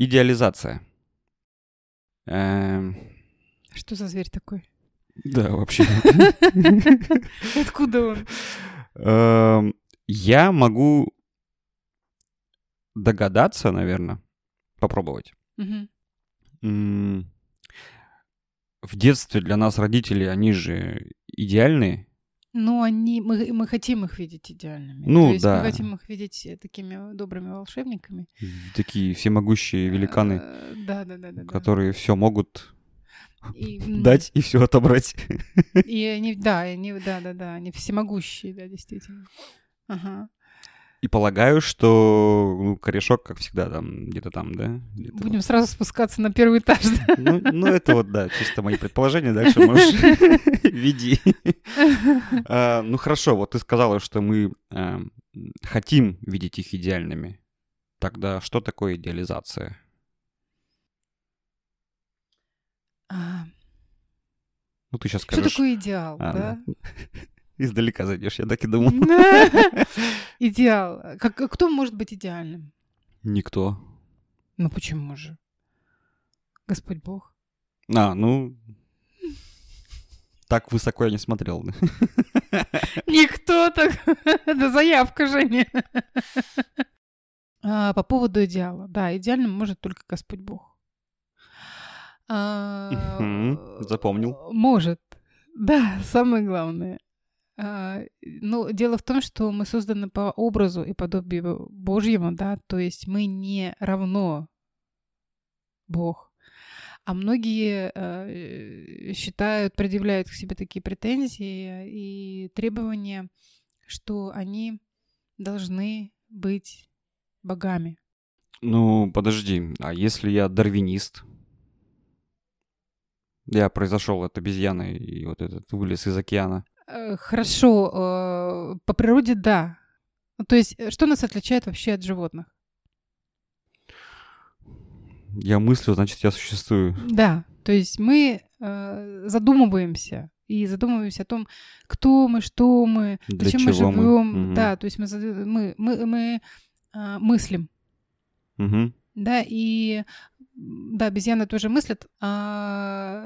Идеализация. Эм, Что за зверь такой? Да, вообще. Откуда он? Эм, Я могу догадаться, наверное, попробовать. В детстве для нас родители, они же идеальные. Ну, они, мы, мы хотим их видеть идеальными. Ну, То есть да. мы хотим их видеть э, такими добрыми волшебниками. Такие всемогущие великаны, Э, Да, да, да, да. да. которые все могут И, дать и все отобрать. И они, да, они, да, да, да, они всемогущие, да, действительно. Ага. И полагаю, что ну, корешок, как всегда, там где-то там, да? Где-то Будем сразу спускаться на первый этаж. да? Ну, ну, это вот, да, чисто мои предположения. Дальше можешь веди. А, Ну, хорошо, вот ты сказала, что мы а, м, хотим видеть их идеальными. Тогда что такое идеализация? А, Ну, ты сейчас Что скажешь. такое идеал, А, да? Издалека зайдешь, я так и думал. Идеал. Как, кто может быть идеальным? Никто. Ну почему же? Господь Бог. А, ну... Так высоко я не смотрел. Никто так. Это заявка, Женя. А, По поводу идеала. Да, идеальным может только Господь Бог. А, запомнил. Может. Да, самое главное. А, Ну, дело в том, что мы созданы по образу и подобию Божьему, да, то есть мы не равно Бог. А многие э, считают, предъявляют к себе такие претензии и требования, что они должны быть богами. Ну, подожди, а если я дарвинист? Я произошел от обезьяны и вот этот вылез из океана. Э, Хорошо, э, по природе да. Ну, То есть, э, что нас отличает вообще от животных? Я мыслю, значит, я существую. Да, то есть мы задумываемся и задумываемся о том, кто мы, что мы, Для зачем мы чего мы. живем. Мгм. Да, то есть мы, мы, мы, мы, мыслим, Мгм. да, и да, обезьяны тоже мыслят, а,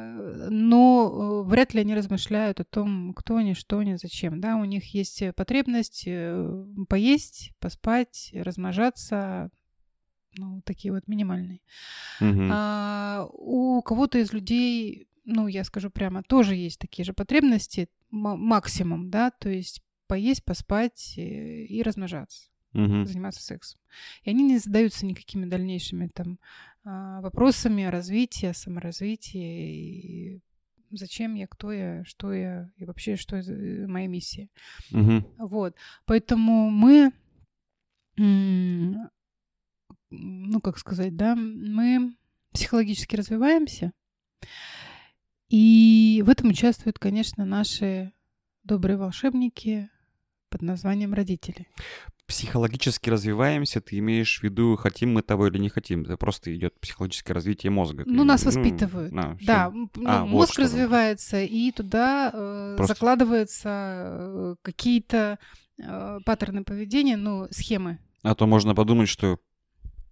но э, вряд ли они размышляют о том, кто они, что они, зачем, да, у них есть э, потребность э, поесть, поспать, размножаться, ну, такие вот минимальные. Мгм. А, у кого-то из людей, ну, я скажу прямо, тоже есть такие же потребности, ма- максимум, да, то есть поесть, поспать и размножаться, Мгм. заниматься сексом. И они не задаются никакими дальнейшими там вопросами о развитии, о саморазвитии, и зачем я, кто я, что я, и вообще, что э, моя миссия. Мгм. Вот. Поэтому мы, ну, как сказать, да, мы психологически развиваемся. И в этом участвуют, конечно, наши добрые волшебники под названием родители. Психологически развиваемся, ты имеешь в виду, хотим мы того или не хотим. Это просто идет психологическое развитие мозга. Ну, нас воспитывают. а, всё. Да, ну, А, вот мозг что. развивается, и туда э, Просто- закладываются э, какие-то э, паттерны поведения, ну, схемы. А то можно подумать, что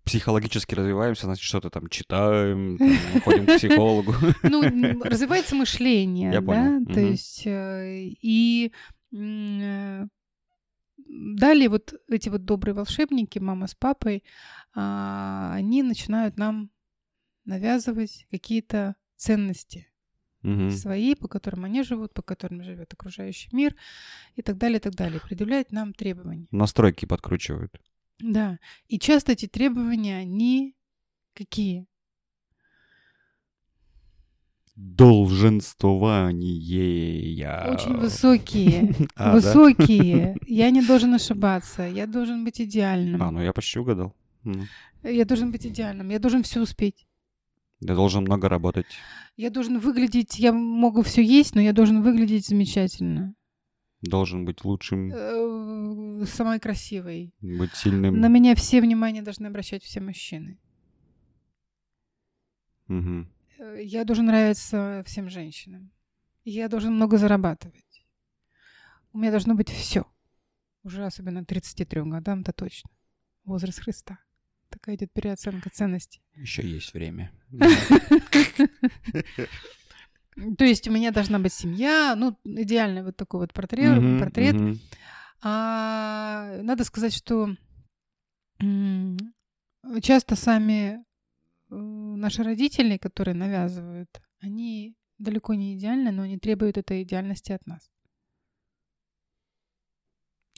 психологически развиваемся, значит, что-то там читаем, там, ходим к психологу. Ну, развивается мышление, Я да, понял. то есть э, и э, далее вот эти вот добрые волшебники, мама с папой, а, они начинают нам навязывать какие-то ценности Мгм. свои, по которым они живут, по которым живет окружающий мир и так далее, и так далее, предъявляют нам требования. Настройки подкручивают. Да, и часто эти требования, они какие? Долженствование. я. Очень высокие. А, да? Высокие. Я не должен ошибаться. Я должен быть идеальным. А, ну я почти угадал. Я должен быть идеальным. Я должен все успеть. Я должен много работать. Я должен выглядеть. Я могу все есть, но я должен выглядеть замечательно. Должен быть лучшим, Э, Самой красивой. быть сильным. На меня все внимание должны обращать все мужчины. Мгм. Э, Я должен нравиться всем женщинам. Я должен много зарабатывать. У меня должно быть все. Уже особенно 33 годам-то точно. Возраст Христа. такая идет переоценка ценностей. Еще есть время. То есть у меня должна быть семья, ну, идеальный вот такой вот портрет. Мгм, портрет. мгм. А, надо сказать, что часто сами э, наши родители, которые навязывают, они далеко не идеальны, но они требуют этой идеальности от нас.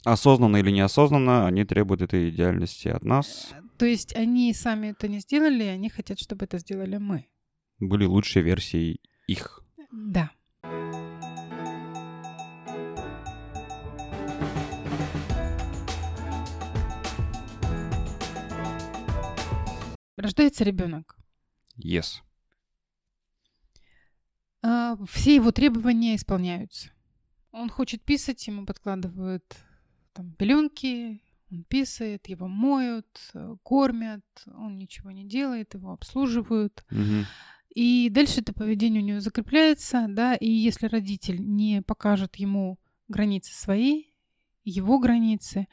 Осознанно или неосознанно, они требуют этой идеальности от нас. То есть они сами это не сделали, они хотят, чтобы это сделали мы. Были лучшие версии их. Да. Рождается ребенок. Yes. А, Все его требования исполняются. Он хочет писать, ему подкладывают там пеленки, он писает, его моют, э, кормят, он ничего не делает, его обслуживают. Мгм. И дальше это поведение у него закрепляется, да, и если родитель не покажет ему границы свои, его границы,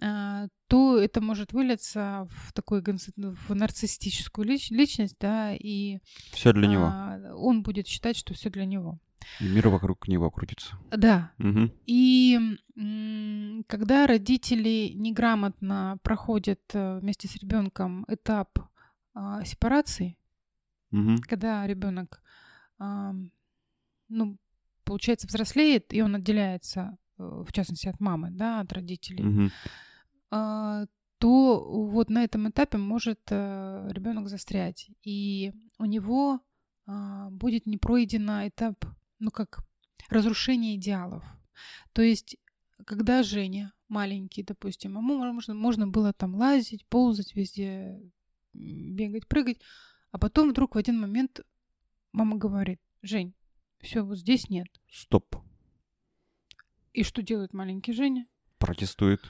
а, то это может вылиться в такую гонс- в нарциссическую лич- личность, да, и Все для него. а, он будет считать, что все для него. И мир вокруг него крутится. Да. Мгм. И м, когда родители неграмотно проходят э, вместе с ребенком этап а, сепарации, Мгм. когда ребенок, ну, получается, взрослеет, и он отделяется, э, в частности, от мамы, да, от родителей, Мгм. А, то вот на этом этапе может ребенок застрять. И у него а, будет не пройдено этап, ну как, разрушение идеалов. То есть, когда Женя маленький, допустим, ему можно, можно было там лазить, ползать везде, бегать, прыгать, а потом вдруг в один момент мама говорит, Жень, все, вот здесь нет. Стоп. И что делает маленький Женя? Протестует.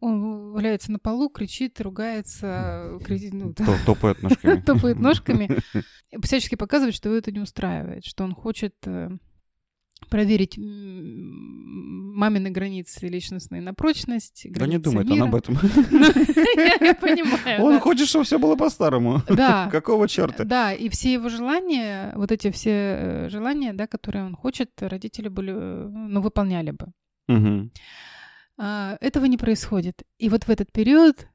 Он валяется на полу, кричит, ругается, кричит, ну, Топает ножками. топает ножками, всячески показывает, что его это не устраивает, что он хочет э, проверить мамины границы личностные на прочность. Да не думает он мира. об этом. Я понимаю. Он хочет, чтобы все было по-старому. Да. Какого черта? Да, и все его желания, вот эти все э, желания, да, которые он хочет, родители были, э, ну, выполняли бы. А, этого не происходит. И вот в этот период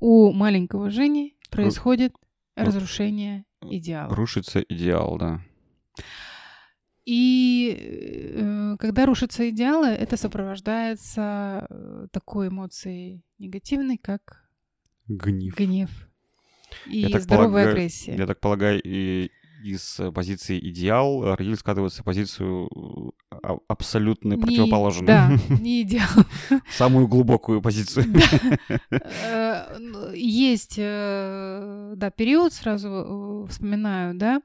у маленького Жени происходит Ру- разрушение идеала. Рушится идеал, да. И э, когда рушатся идеалы, это сопровождается э, такой эмоцией негативной, как Гнев. гнев и Я здоровая полагаю, агрессия. Я так полагаю, и из э, позиции идеал э, родитель скатывается в позицию э, а- абсолютно Не- противоположную. Да, не идеал. Самую глубокую позицию. Есть, да, период, сразу вспоминаю, да,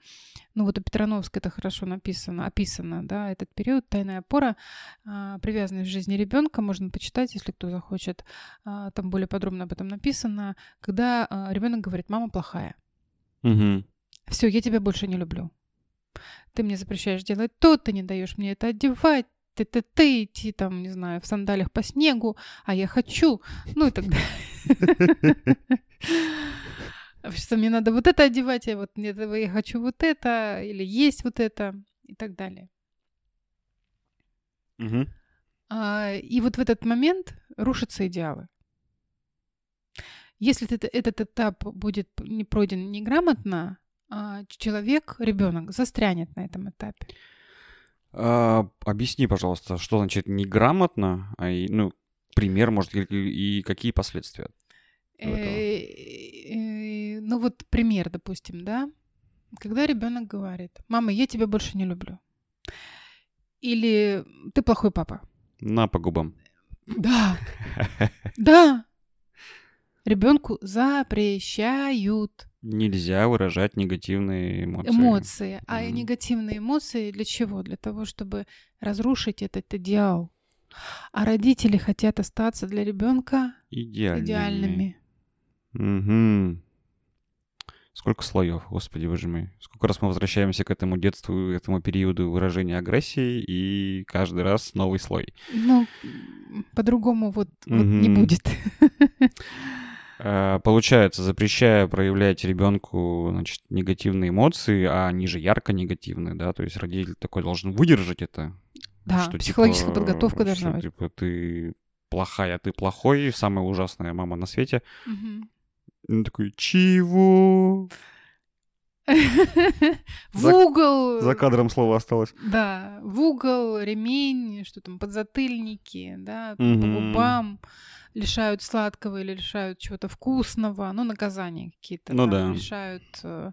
ну вот у Петрановской это хорошо написано, описано, да, этот период, тайная опора, а, привязанность в жизни ребенка, можно почитать, если кто захочет, А, там более подробно об этом написано, когда ребенок говорит, мама плохая, Мгм. Все, я тебя больше не люблю, ты мне запрещаешь делать то, ты не даешь мне это одевать, ты ты ты идти там, не знаю, в сандалиях по снегу, а я хочу, ну и так далее. Что мне надо вот это одевать, я вот этого я хочу вот это, или есть вот это, и так далее. А, И вот в этот момент рушатся идеалы. Если этот этап будет не пройден неграмотно, человек, ребенок застрянет на этом этапе. А, Объясни, пожалуйста, что значит неграмотно, а и, ну, пример, может, и, и какие последствия? Э, э, Ну вот пример, допустим, да? Когда ребенок говорит, мама, я тебя больше не люблю. Или ты плохой папа. На по губам. Да, да. Ребенку запрещают Нельзя выражать негативные эмоции. эмоции. А Мгм. негативные эмоции для чего? Для того, чтобы разрушить этот идеал. А родители хотят остаться для ребенка Идеальными. идеальными. Мгм. Сколько слоев, господи, боже мой. Сколько раз мы возвращаемся к этому детству, к этому периоду выражения агрессии, и каждый раз новый слой. Ну, по-другому вот, вот не будет. Э, Получается, запрещая проявлять ребенку, значит, негативные эмоции, а они же ярко негативные, да, то есть родитель такой должен выдержать это. Да, что, психологическая типа, подготовка должна быть. Типа, ты плохая, ты плохой, самая ужасная мама на свете. И он такой, чего? В угол. За кадром слово осталось. Да, в угол, ремень, что там, подзатыльники, да, по губам лишают сладкого или лишают чего-то вкусного, ну, наказания какие-то. Ну да. Лишают э,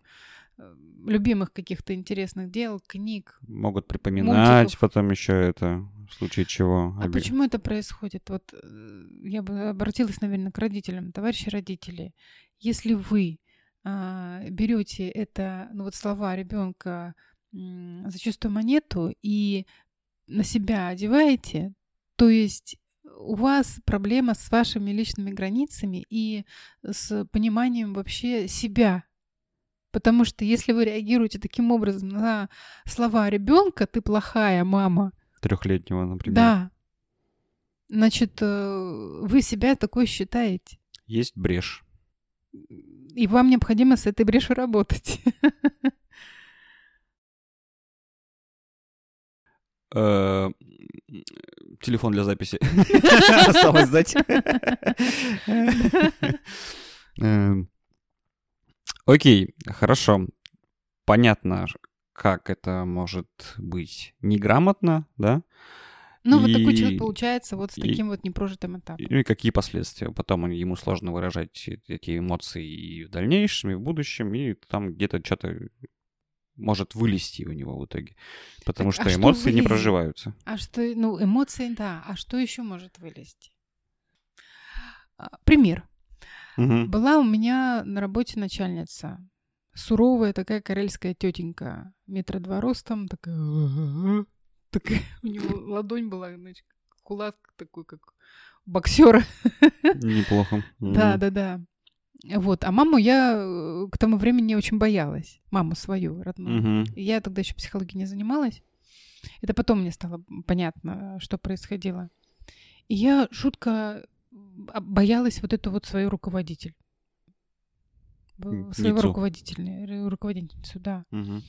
э, любимых каких-то интересных дел, книг. Могут припоминать Мультиков. потом еще это, в случае чего. А оби- почему это происходит? Вот э, я бы обратилась, наверное, к родителям. Товарищи родители, если вы а, берете это, ну вот слова ребенка за чистую монету и на себя одеваете, то есть у вас проблема с вашими личными границами и с пониманием вообще себя. Потому что если вы реагируете таким образом на слова ребенка, ты плохая мама, Трехлетнего, например. да. Значит, э, вы себя такой считаете. Есть брешь. И вам необходимо с этой брешью работать. Телефон для записи. Осталось сдать. Эм, Окей, хорошо. Понятно, как это может быть неграмотно, да? Ну, вот такой человек получается вот с и- таким вот непрожитым этапом. Ну и какие последствия? Потом ему сложно выражать эти эмоции и в дальнейшем, и в будущем, и там где-то что-то может вылезти у него в итоге. Потому Так, а что что эмоции не вылезет? проживаются. А что, ну, эмоции, да. А что еще может вылезти? А, Пример. Мгм. Была у меня на работе начальница. Суровая такая карельская тетенька. Метра два ростом. Такая... такая у него ладонь была, значит, кулак такой, как боксера. Неплохо. Да, да, да. Вот. А маму я э, к тому времени очень боялась. Маму свою, родную. Мгм. Я тогда еще психологией не занималась. Это потом мне стало понятно, что происходило. И я жутко а, боялась вот эту вот свою руководитель. Своего руководителя, ру- руководительницу, да. Мгм.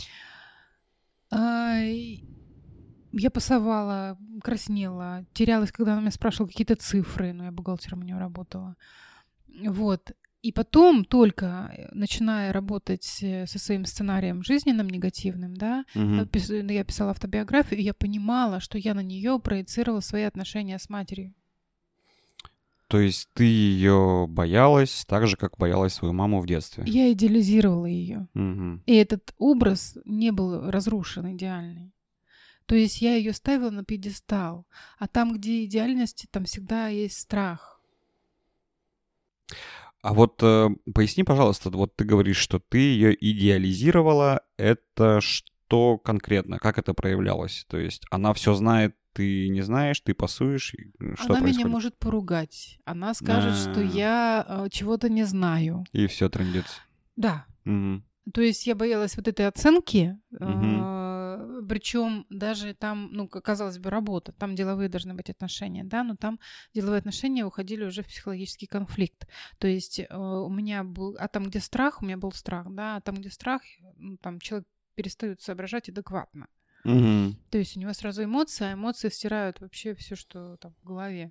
А, я пасовала, краснела, терялась, когда она меня спрашивала какие-то цифры, но я бухгалтером у нее работала. Вот. И потом только, э, начиная работать э, со своим сценарием жизненным негативным, да, ну, я писала автобиографию, и я понимала, что я на нее проецировала свои отношения с матерью. То есть ты ее боялась так же, как боялась свою маму в детстве. Я идеализировала ее. Мгм. И этот образ не был разрушен идеальный. То есть я ее ставила на пьедестал. А там, где идеальность, там всегда есть страх. А вот э, поясни, пожалуйста, вот ты говоришь, что ты ее идеализировала. Это что конкретно? Как это проявлялось? То есть она все знает, ты не знаешь, ты пасуешь. э, Что Она происходит? меня может поругать. Она скажет, что А. я э, чего-то не знаю. И все трендец. Да. Мгм. То есть я боялась вот этой оценки, Мгм. Причем даже там, ну, казалось бы, работа, там деловые должны быть отношения, да, но там деловые отношения уходили уже в психологический конфликт. То есть э, у меня был, а там, где страх, у меня был страх, да, а там, где страх, ну, там человек перестает соображать адекватно. Мгм. То есть у него сразу эмоции, а эмоции стирают вообще все, что там в голове.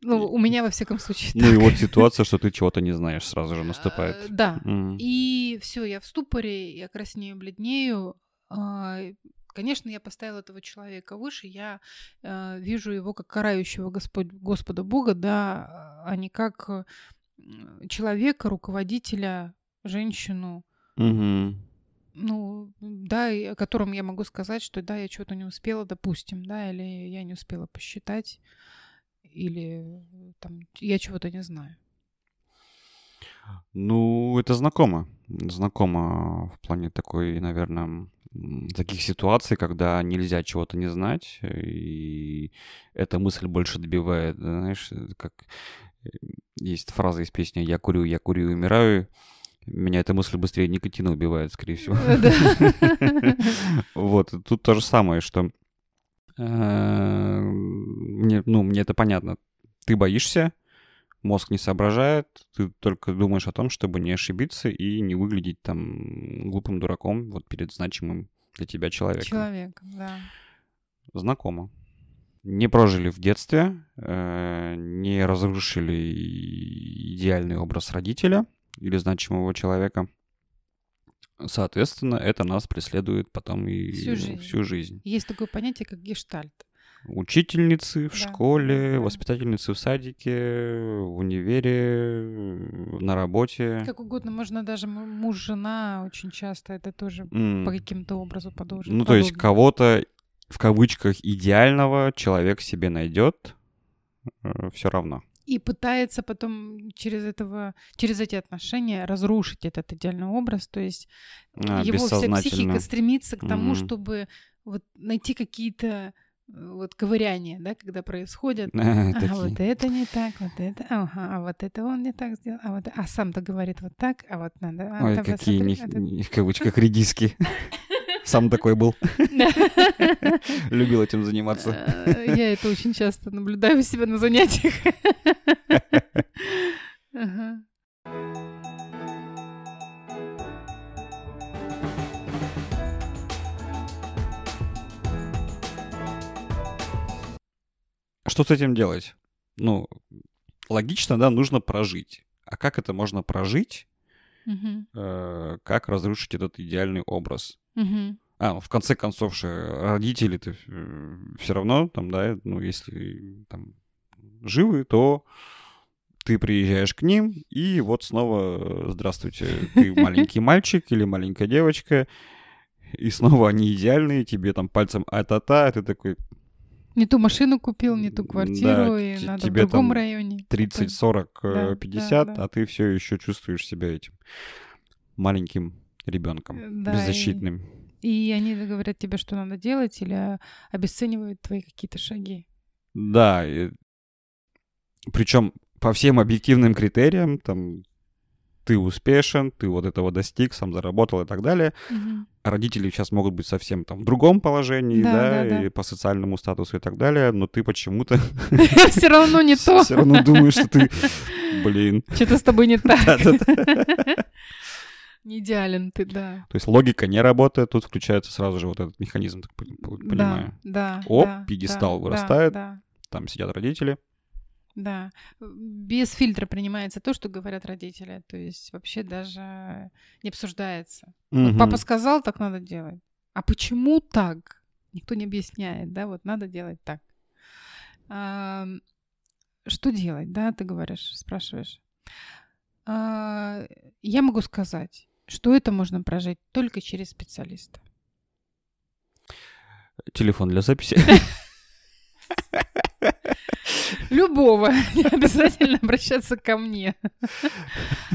Ну, у меня, во всяком случае, Ну и вот ситуация, что ты чего-то не знаешь, сразу же наступает. Э, Да, и все, я в ступоре, я краснею, бледнею. А, Конечно, я поставила этого человека выше, я э, вижу его как карающего Господь, Господа Бога, да, а не как э, человека, руководителя, женщину, Мгм. ну, да, и о котором я могу сказать, что да, я что-то не успела, допустим, да, или я не успела посчитать, или э, там я чего-то не знаю. Ну, это знакомо. Знакомо в плане такой, наверное, таких ситуаций, когда нельзя чего-то не знать, и эта мысль больше добивает, знаешь, э, как э, есть фраза из песни «Я курю, я курю умираю», меня эта мысль быстрее никотина убивает, скорее всего. Э. Вот, тут то же самое, что мне, ну, мне это понятно. Ты боишься, мозг не соображает, ты только думаешь о том, чтобы не ошибиться и не выглядеть там глупым дураком вот перед значимым для тебя человеком. Человек, да. Знакомо. Не прожили в детстве, э, не разрушили идеальный образ родителя или значимого человека. Соответственно, это нас преследует потом и Всю жизнь. Всю жизнь. Есть такое понятие, как гештальт. Учительницы в Да, школе, да. воспитательницы в садике, в универе, на работе. Как угодно, можно даже муж, жена, очень часто это тоже М. по каким-то образу подолжен. Ну, то есть подобно. кого-то в кавычках идеального человек себе найдет все равно. И пытается потом через этого, через эти отношения разрушить этот идеальный образ. То есть А, его вся психика стремится к тому, Мгм. чтобы вот найти какие-то э, вот ковыряния, да, когда происходят. Э, Ага, такие. вот это не так, вот это, ага, а вот это он не так сделал, а вот, а сам-то говорит вот так, а вот надо. а Ой, какие посмотри, не- а не- в кавычках редиски. Сам такой был. Любил этим заниматься. Э, Я это очень часто наблюдаю у себя на занятиях. Что с этим делать? Ну, логично, да, нужно прожить. А как это можно прожить? Мгм. Э, Как разрушить этот идеальный образ? Мгм. А, ну, в конце концов же родители-то все равно, там, да, ну, если там живы, то ты приезжаешь к ним, и вот снова э, здравствуйте, ты маленький мальчик или маленькая девочка, и снова они идеальные, тебе там пальцем а-та-та, а ты такой Не ту машину купил, не ту квартиру, Да, и надо в тебе другом там районе. 30, 40, э, Да, да, 50, да. а ты все еще чувствуешь себя этим маленьким Э, ребенком, да, и- беззащитным. И они говорят тебе, что надо делать, или обесценивают твои какие-то шаги. Да, причем по всем объективным критериям, там, ты успешен, ты вот этого достиг, сам заработал и так далее. А Родители сейчас могут быть совсем там в другом положении, Да, да, да, да. и по социальному статусу и так далее, но ты почему-то Все равно не то. все равно думаешь, что ты, блин, Что-то с тобой не так. Не идеален ты, да. То есть логика не работает, тут включается сразу же вот этот механизм, так пон- пон- понимаю. Да, да. Оп, пьедестал вырастает. Там сидят родители. Да. Без фильтра принимается то, что говорят родители. То есть вообще даже не обсуждается. Вот Мгм. папа сказал, так надо делать. А почему так? Никто не объясняет, да, вот надо делать так. А, что делать, да, ты говоришь, спрашиваешь. А, я могу сказать, что это можно прожить только через специалиста. Телефон для записи. Любого, не обязательно обращаться ко мне.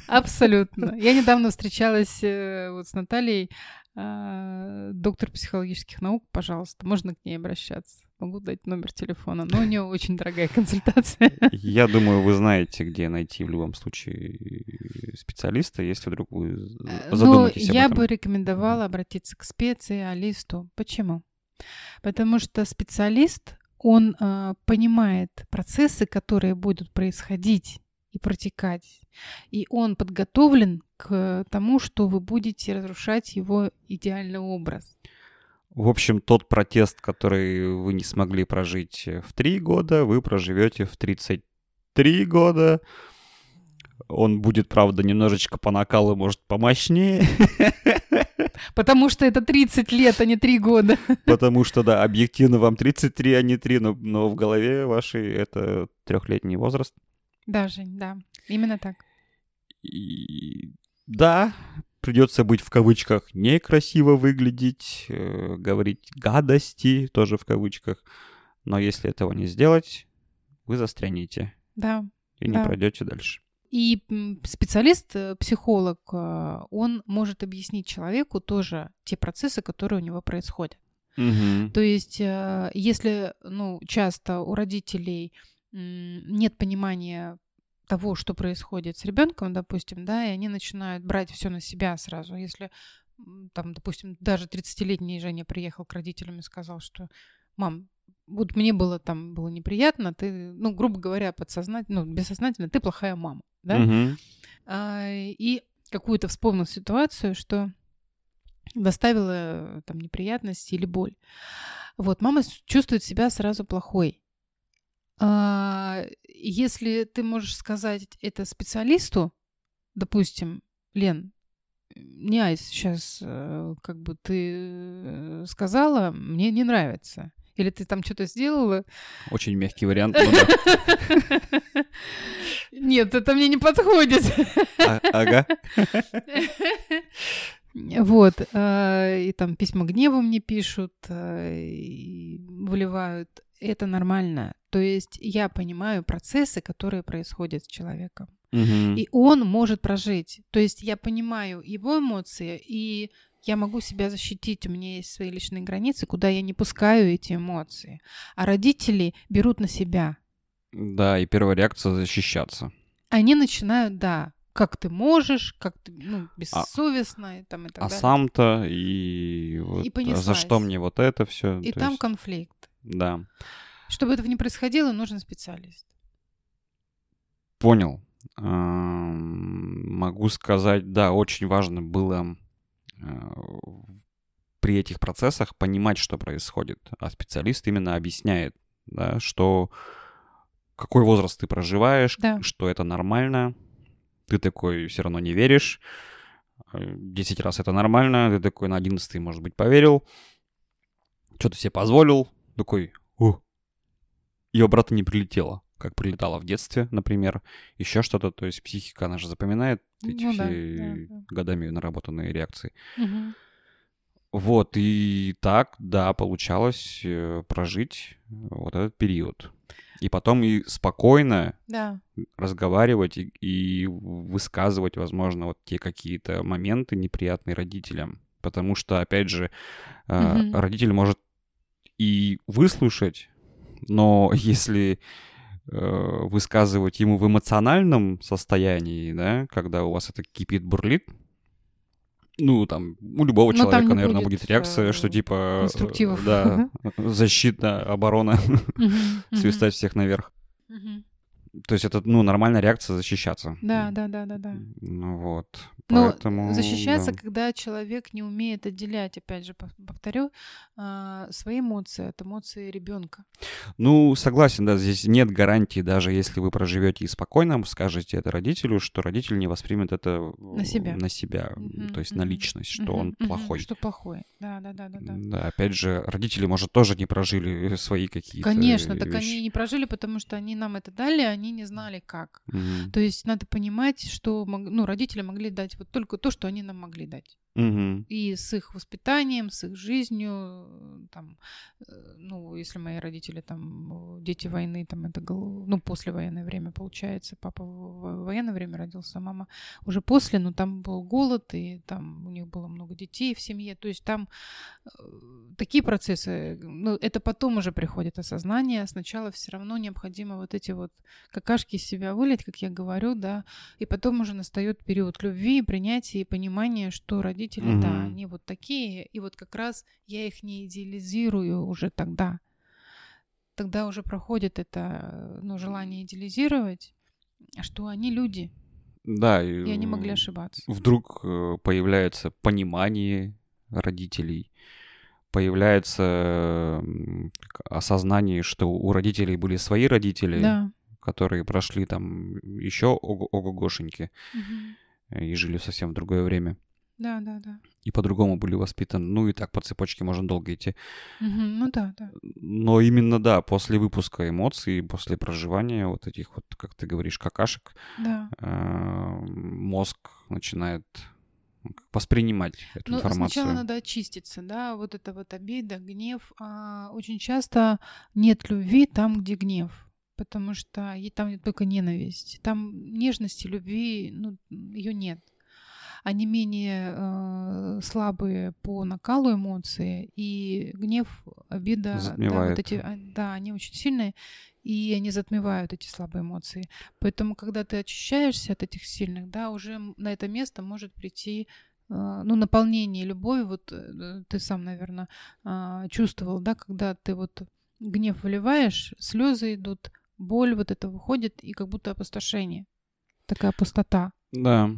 Абсолютно. Я недавно встречалась э, вот с Натальей, а, доктор психологических наук, пожалуйста, можно к ней обращаться. Могу дать номер телефона, но у нее очень дорогая консультация. Я думаю, вы знаете, где найти в любом случае специалиста, если вдруг вы Ну, задумаетесь об я этом. бы рекомендовала обратиться к специалисту. Почему? Потому что специалист, он а, понимает процессы, которые будут происходить и протекать. И он подготовлен к тому, что вы будете разрушать его идеальный образ. В общем, тот протест, который вы не смогли прожить в три года, вы проживете в 33 года. Он будет, правда, немножечко по накалу, может, помощнее, Потому что это 30 лет, а не 3 года. потому что, да, объективно вам 33, а не 3, но, но в голове вашей это трехлетний возраст. Да, Жень, да. Именно так. И да, придется быть в кавычках некрасиво выглядеть, э, говорить гадости, тоже в кавычках. Но если этого не сделать, вы застрянете Да. и не Да. пройдете дальше. И специалист, э, психолог, э, он может объяснить человеку тоже те процессы, которые у него происходят. То есть, э, если, ну, часто у родителей нет понимания того, что происходит с ребенком, допустим, да, и они начинают брать все на себя сразу. Если, там, допустим, даже 30-летний Женя приехал к родителям и сказал, что «Мам, вот мне было там было неприятно, ты, ну, грубо говоря, подсознательно, ну, бессознательно, ты плохая мама, да? Мгм. А, и какую-то вспомнил ситуацию, что доставила э, там неприятности или боль. Вот, мама чувствует себя сразу плохой. А, если ты можешь сказать это специалисту, допустим, Лен, не айс, сейчас как бы ты э, сказала, мне не нравится. Или ты там что-то сделала. Очень мягкий вариант. ну. Нет, это мне не подходит. А- Ага. Вот. э, И там письма гнева мне пишут, э, и выливают. Это нормально. То есть я понимаю процессы, которые происходят с человеком. Мгм. И он может прожить. То есть я понимаю его эмоции, и я могу себя защитить. У меня есть свои личные границы, куда я не пускаю эти эмоции. А родители берут на себя. Да, и первая реакция защищаться. Они начинают, да, как ты можешь, как ты, ну, бессовестно, и там и так А далее. сам-то и, вот, а за что мне вот это все? И там конфликт. Да, Чтобы этого не происходило, нужен специалист. понял. Могу сказать, да, очень важно было при этих процессах понимать, что происходит. А специалист именно объясняет, да, что какой возраст ты проживаешь, Да. что это нормально. Ты такой все равно не веришь. Э, 10 раз это нормально. Ты такой на 11 может быть, поверил. Что ты себе позволил? Такой, о, и обратно не прилетело, как прилетало в детстве, например. Еще что-то. То есть психика, она же запоминает эти Ну да, все да, да. годами наработанные реакции. Мгм. Вот, и так, да, получалось э, прожить вот этот период. И потом и спокойно Да. разговаривать и, и высказывать, возможно, вот те какие-то моменты неприятные родителям. Потому что, опять же, э, Мгм. родитель может и выслушать, но если э, высказывать ему в эмоциональном состоянии, да, когда у вас это кипит, бурлит, ну, там, у любого Ну, там человека, не наверное, будет, будет реакция, что э, типа... э, конструктивов. Да, защита, оборона, свистать всех наверх. То есть это, ну, нормальная реакция защищаться. Да, да, да, да, да. Ну вот, Но поэтому... защищаться, да. когда человек не умеет отделять, опять же, пов- повторю, а, свои эмоции от эмоций ребенка. Ну, согласен, да, здесь нет гарантии, даже если вы проживете и спокойно скажете это родителю, что родитель не воспримет это На себя. на себя, Мгм, то есть на мгм, личность, что Мгм, он мгм, плохой. Что плохой. Да, да, да, да, да. Да, опять же, родители, может, тоже не прожили свои какие-то Конечно, э, так вещи. они не прожили, потому что они нам это дали, а они не знали как. Мгм. То есть надо понимать, что ну, родители могли дать вот только то, что они нам могли дать. Мгм. И с их воспитанием, с их жизнью, там, э, ну, если мои родители там, э, дети войны, там, это, ну, послевоенное время, получается, папа в военное время родился, а мама уже после, но там был голод, и там у них было много детей в семье, то есть там э, такие процессы, ну, это потом уже приходит осознание, сначала все равно необходимо вот эти вот какашки из себя вылить, как я говорю, да, и потом уже настает период любви, принятия и понимания, что родители, да, Мгм. они вот такие, и вот как раз я их не идеализирую уже тогда. Тогда уже проходит это, ну, желание идеализировать, что они люди, Да, и они могли ошибаться. Вдруг э, появляется понимание родителей, появляется осознание, что у родителей были свои родители, Да. которые прошли там еще ого-гошеньки Мгм. и жили совсем в другое время. Да, да, да. И по-другому были воспитаны. Ну и так по цепочке можно долго идти. Мгм. Ну да, да. Но именно, да, после выпуска эмоций, после проживания вот этих вот, как ты говоришь, какашек, Да. э, мозг начинает воспринимать эту Ну, информацию. сначала надо очиститься, да, вот это вот обида, гнев. А очень часто нет любви там, где гнев, потому что там только ненависть. Там нежности, любви, ну, ее нет. Они менее э, слабые по накалу эмоции, и гнев, обида, да, вот эти, а, да, они очень сильные, и они затмевают эти слабые эмоции. Поэтому, когда ты очищаешься от этих сильных, да, уже на это место может прийти э, ну, наполнение любовью, вот э, ты сам, наверное, чувствовал, да, когда ты вот гнев выливаешь, слезы идут, боль вот это выходит, и как будто опустошение. Такая пустота. Да.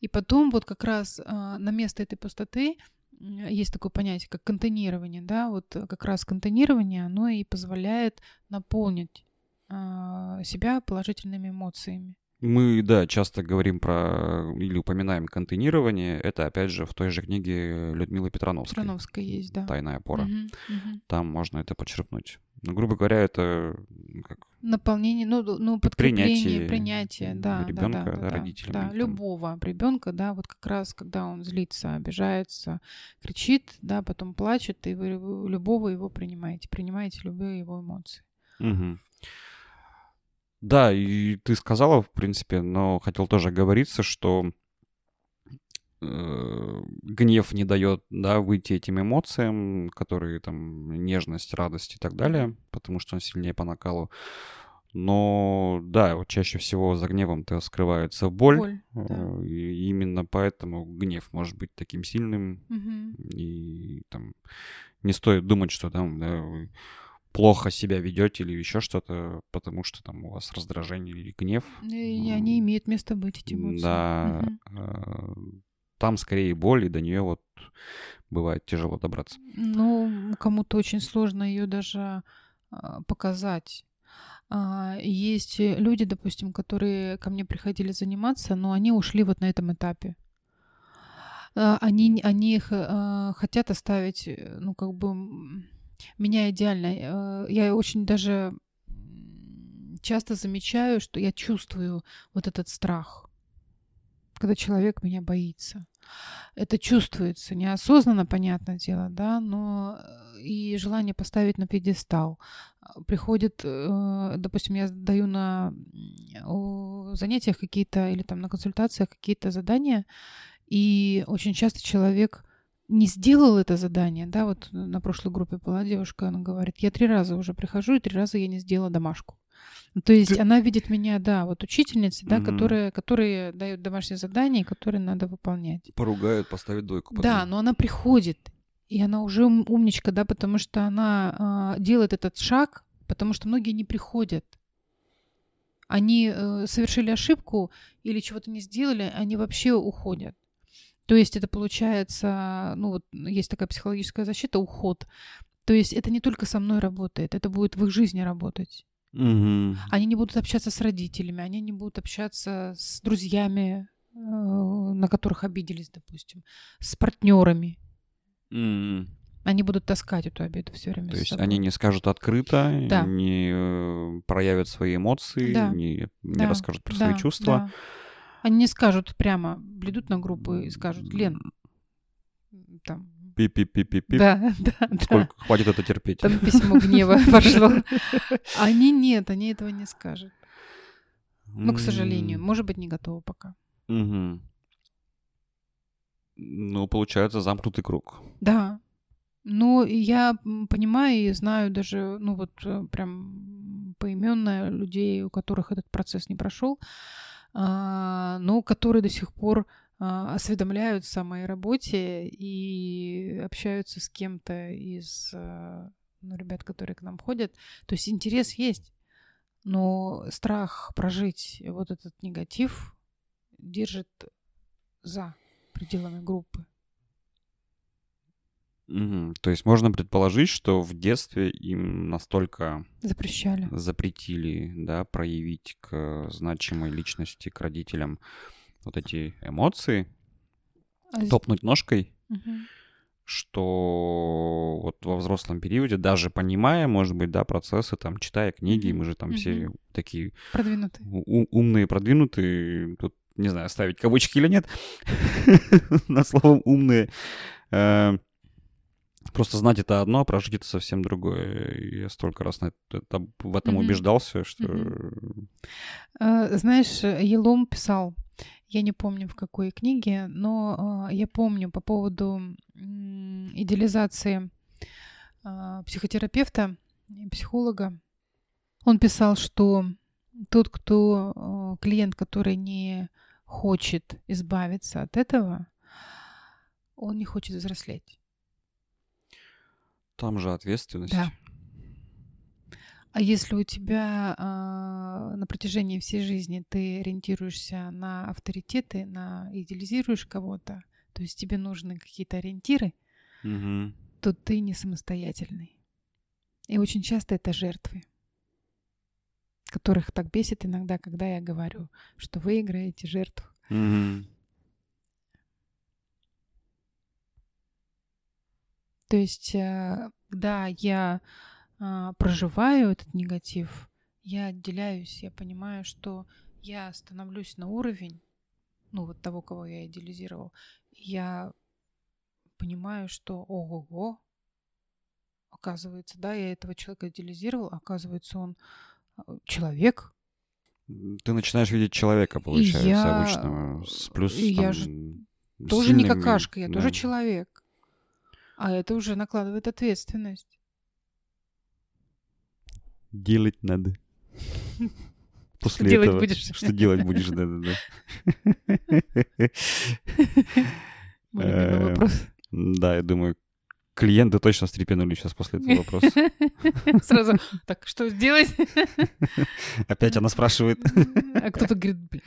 И потом вот как раз а, на место этой пустоты есть такое понятие, как контейнирование, да, вот как раз контейнирование, оно и позволяет наполнить а, себя положительными эмоциями. Мы, да, часто говорим про или упоминаем контейнирование. Это, опять же, в той же книге Людмилы Петрановской. Петрановской есть, да. «Тайная опора». Мгм, мгм. Там можно это подчеркнуть. Ну, грубо говоря, это как Наполнение, ну, ну подкрепление, принятие принятие, да, ребенка, да, да, да, да, там. любого ребенка, да, вот как раз, когда он злится, обижается, кричит, да, потом плачет, и вы любого его принимаете, принимаете любые его эмоции. Мгм. Да, и ты сказала, в принципе, но хотел тоже оговориться, что э, гнев не дает, да, выйти этим эмоциям, которые там нежность, радость и так далее, потому что он сильнее по накалу. Но да, вот чаще всего за гневом-то скрывается боль, Боль, да. э, и именно поэтому гнев может быть таким сильным, Мгм. и там не стоит думать, что там да, вы плохо себя ведете или еще что-то, потому что там у вас раздражение или гнев. И они имеют место быть, эти эмоции. Да, Мгм. Там скорее боль, и до нее вот бывает тяжело добраться. Ну, кому-то очень сложно ее даже а, показать. А, Есть э, люди, допустим, которые ко мне приходили заниматься, но они ушли вот на этом этапе. А, Они, они их хотят оставить, э, ну, как бы, меня идеально. Я очень даже часто замечаю, что я чувствую вот этот страх, когда человек меня боится. Это чувствуется неосознанно, понятное дело, да, но э, и желание поставить на пьедестал. А, Приходит, э, допустим, я даю на занятиях какие-то или там на консультациях какие-то задания, и очень часто человек не сделал это задание, да, вот на прошлой группе была девушка, она говорит, я три раза уже прихожу, и три раза я не сделала домашку. Ну, То есть Ты- она видит меня, да, вот учительница, да, Мгм. которая, которые дают домашние задания, и которые надо выполнять. Поругают, поставить двойку. Да, но она приходит, и она уже ум- умничка, да, потому что она а, делает этот шаг, потому что многие не приходят. Они э, совершили ошибку или чего-то не сделали, они вообще уходят. То есть это получается, ну вот есть такая психологическая защита, уход. То есть это не только со мной работает, это будет в их жизни работать. Мгм. Они не будут общаться с родителями, они не будут общаться с друзьями, э, на которых обиделись, допустим, с партнерами. М. Они будут таскать эту обиду все время. То есть собой. они не скажут открыто, Да. не э, проявят свои эмоции, Да. не, не Да, расскажут про да, свои чувства. да. Они не скажут прямо, придут на группу и скажут, Лен, там, Пип-пип-пип-пип. да, да, да. Сколько хватит это терпеть? Там письмо гнева пошло. Они нет, они этого не скажут. Ну, к сожалению, может быть, не готовы пока. Мгм. Ну, получается замкнутый круг. Да. Но я понимаю и знаю даже, ну вот э, прям поименно людей, у которых этот процесс не прошел, а, но которые до сих пор осведомляются о моей работе и общаются с кем-то из а, ну, ребят, которые к нам ходят. То есть интерес есть, но страх прожить вот этот негатив держит за пределами группы. Мгм. То есть можно предположить, что в детстве им настолько Запрещали. запретили, да, проявить к значимой личности, к родителям вот эти эмоции, А топнуть ножкой, Мгм. что вот во взрослом периоде, даже понимая, может быть, да, процессы, там, читая книги, Мгм, мы же там все мгм. такие Продвинутый. у- умные, продвинутые, тут не знаю, ставить кавычки или нет, над словом умные. Просто знать это одно, а прожить это совсем другое. И Я столько раз на это, в этом Мгм. убеждался, что... А, Знаешь, Елом писал, я не помню в какой книге, но а, я помню по поводу идеализации а, психотерапевта, психолога. Он писал, что тот, кто клиент, который не хочет избавиться от этого, он не хочет взрослеть. Там же ответственность. Да. А если у тебя а, на протяжении всей жизни ты ориентируешься на авторитеты, на идеализируешь кого-то, то есть тебе нужны какие-то ориентиры, Мгм. то ты не самостоятельный. И очень часто это жертвы, которых так бесит иногда, когда я говорю, что вы играете жертву. Мгм. То есть, э, да, я а, проживаю этот негатив, я отделяюсь, я понимаю, что я становлюсь на уровень, ну, вот того, кого я идеализировал. Я понимаю, что ого-го, оказывается, да, я этого человека идеализировал, оказывается, он а, человек, Ты начинаешь видеть человека, получается, я- обычно. С плюс я там, же тоже не какашка, я да. тоже человек. А это уже накладывает ответственность. Делать надо. После делать этого. будешь? Что делать будешь, да-да-да. Э, вопрос. Да, я думаю, клиенты точно встрепенули сейчас после этого вопроса. Сразу, так, что сделать? Опять она спрашивает. А кто-то говорит, блин.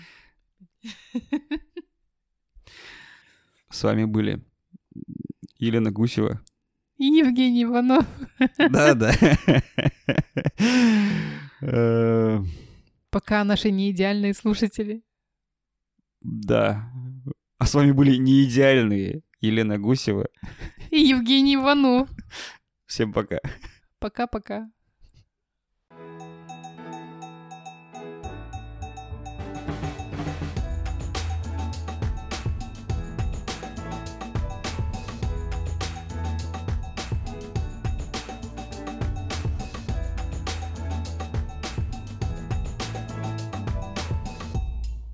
С вами были Елена Гусева. И Евгений Иванов. Да, да. Э, Пока наши неидеальные слушатели. Да. А с вами были неидеальные Елена Гусева. И Евгений Иванов. Всем пока. Пока-пока.